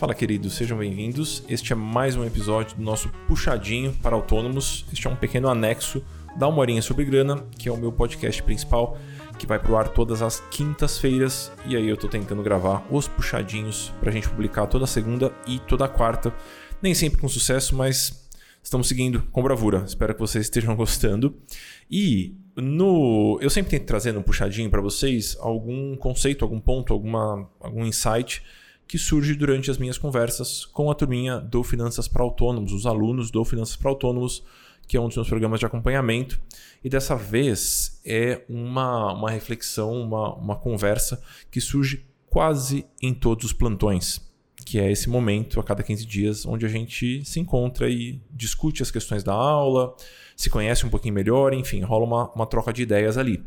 Fala, queridos, sejam bem-vindos. Este é mais um episódio do nosso Puxadinho para Autônomos. Este é um pequeno anexo da Uma Horinha sobre Grana, que é o meu podcast principal, que vai pro ar todas as quintas-feiras. E aí eu tô tentando gravar os puxadinhos pra gente publicar toda segunda e toda quarta. Nem sempre com sucesso, mas estamos seguindo com bravura. Espero que vocês estejam gostando. E no, eu sempre tento trazer no puxadinho para vocês algum conceito, algum ponto, alguma, algum insight que surge durante as minhas conversas com a turminha do Finanças para Autônomos, os alunos do Finanças para Autônomos, que é um dos meus programas de acompanhamento. E dessa vez é uma, uma reflexão, uma, uma conversa que surge quase em todos os plantões, que é esse momento a cada 15 dias onde a gente se encontra e discute as questões da aula, se conhece um pouquinho melhor, enfim, rola uma, uma troca de ideias ali.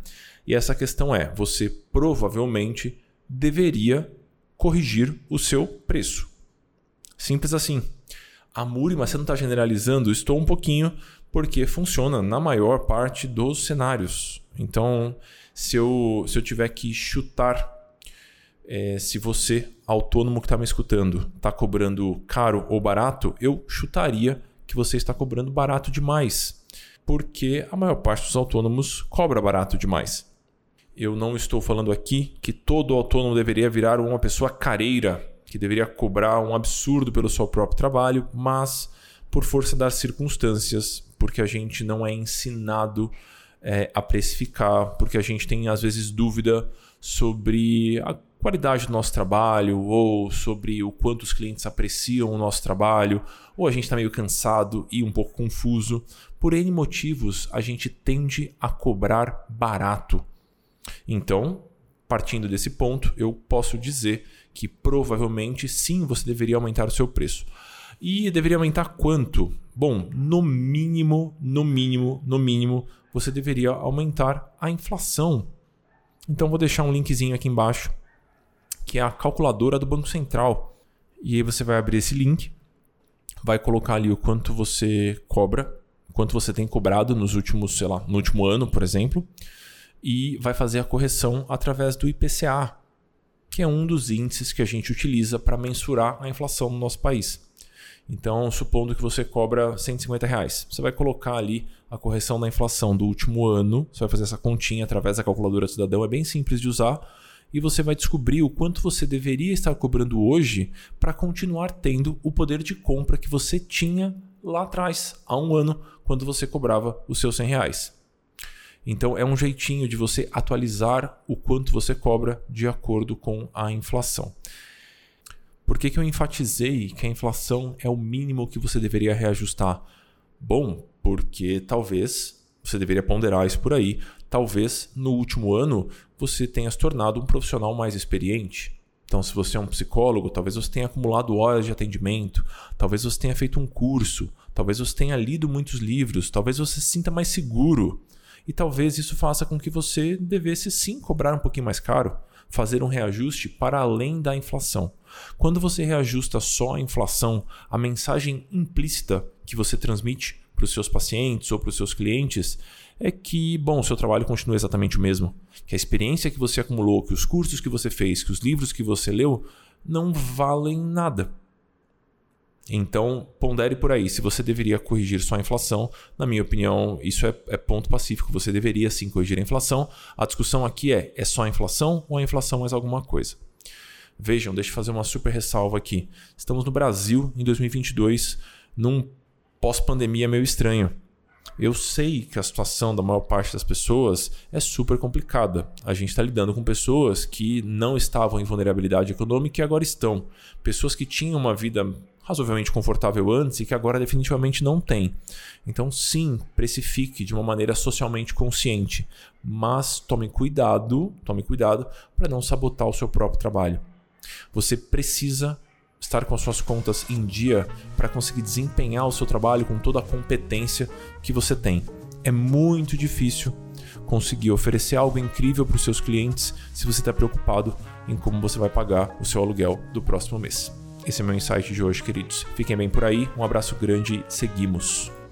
E essa questão é: você provavelmente deveria corrigir o seu preço. Simples assim. A Muri, mas você não está generalizando, estou um pouquinho, porque funciona na maior parte dos cenários. Então, se eu, se eu tiver que chutar, é, se você, autônomo que está me escutando, está cobrando caro ou barato, eu chutaria que você está cobrando barato demais. Porque a maior parte dos autônomos cobra barato demais. Eu não estou falando aqui que todo autônomo deveria virar uma pessoa careira, que deveria cobrar um absurdo pelo seu próprio trabalho, mas por força das circunstâncias, porque a gente não é ensinado é, a precificar, porque a gente tem às vezes dúvida sobre a qualidade do nosso trabalho, ou sobre o quanto os clientes apreciam o nosso trabalho, ou a gente está meio cansado e um pouco confuso. Por N motivos, a gente tende a cobrar barato. Então, partindo desse ponto, eu posso dizer que provavelmente sim você deveria aumentar o seu preço. E deveria aumentar quanto? Bom, no mínimo, no mínimo, no mínimo, você deveria aumentar a inflação. Então vou deixar um linkzinho aqui embaixo, que é a calculadora do Banco Central. E aí você vai abrir esse link, vai colocar ali o quanto você cobra, quanto você tem cobrado nos últimos, sei lá, no último ano, por exemplo e vai fazer a correção através do IPCA, que é um dos índices que a gente utiliza para mensurar a inflação no nosso país. Então, supondo que você cobra 150 reais, você vai colocar ali a correção da inflação do último ano, você vai fazer essa continha através da calculadora cidadão, é bem simples de usar, e você vai descobrir o quanto você deveria estar cobrando hoje para continuar tendo o poder de compra que você tinha lá atrás, há um ano, quando você cobrava os seus 100 reais. Então é um jeitinho de você atualizar o quanto você cobra de acordo com a inflação. Por que, que eu enfatizei que a inflação é o mínimo que você deveria reajustar? Bom, porque talvez você deveria ponderar isso por aí. Talvez no último ano você tenha se tornado um profissional mais experiente. Então, se você é um psicólogo, talvez você tenha acumulado horas de atendimento, talvez você tenha feito um curso, talvez você tenha lido muitos livros, talvez você se sinta mais seguro e talvez isso faça com que você devesse sim cobrar um pouquinho mais caro, fazer um reajuste para além da inflação. Quando você reajusta só a inflação, a mensagem implícita que você transmite para os seus pacientes ou para os seus clientes é que, bom, o seu trabalho continua exatamente o mesmo, que a experiência que você acumulou, que os cursos que você fez, que os livros que você leu não valem nada. Então, pondere por aí. Se você deveria corrigir só a inflação, na minha opinião, isso é, é, ponto pacífico. Você deveria sim corrigir a inflação. A discussão aqui é: é só a inflação ou a inflação mais alguma coisa? Vejam, deixa eu fazer uma super ressalva aqui. Estamos no Brasil em 2022, num pós-pandemia meio estranho. Eu sei que a situação da maior parte das pessoas é super complicada. A gente está lidando com pessoas que não estavam em vulnerabilidade econômica e agora estão. Pessoas que tinham uma vida razoavelmente confortável antes e que agora definitivamente não tem. Então, sim, precifique de uma maneira socialmente consciente, mas tome cuidado, tome cuidado para não sabotar o seu próprio trabalho. Você precisa estar com as suas contas em dia para conseguir desempenhar o seu trabalho com toda a competência que você tem. É muito difícil conseguir oferecer algo incrível para os seus clientes se você está preocupado em como você vai pagar o seu aluguel do próximo mês. Esse é meu insight de hoje, queridos. Fiquem bem por aí, um abraço grande e seguimos.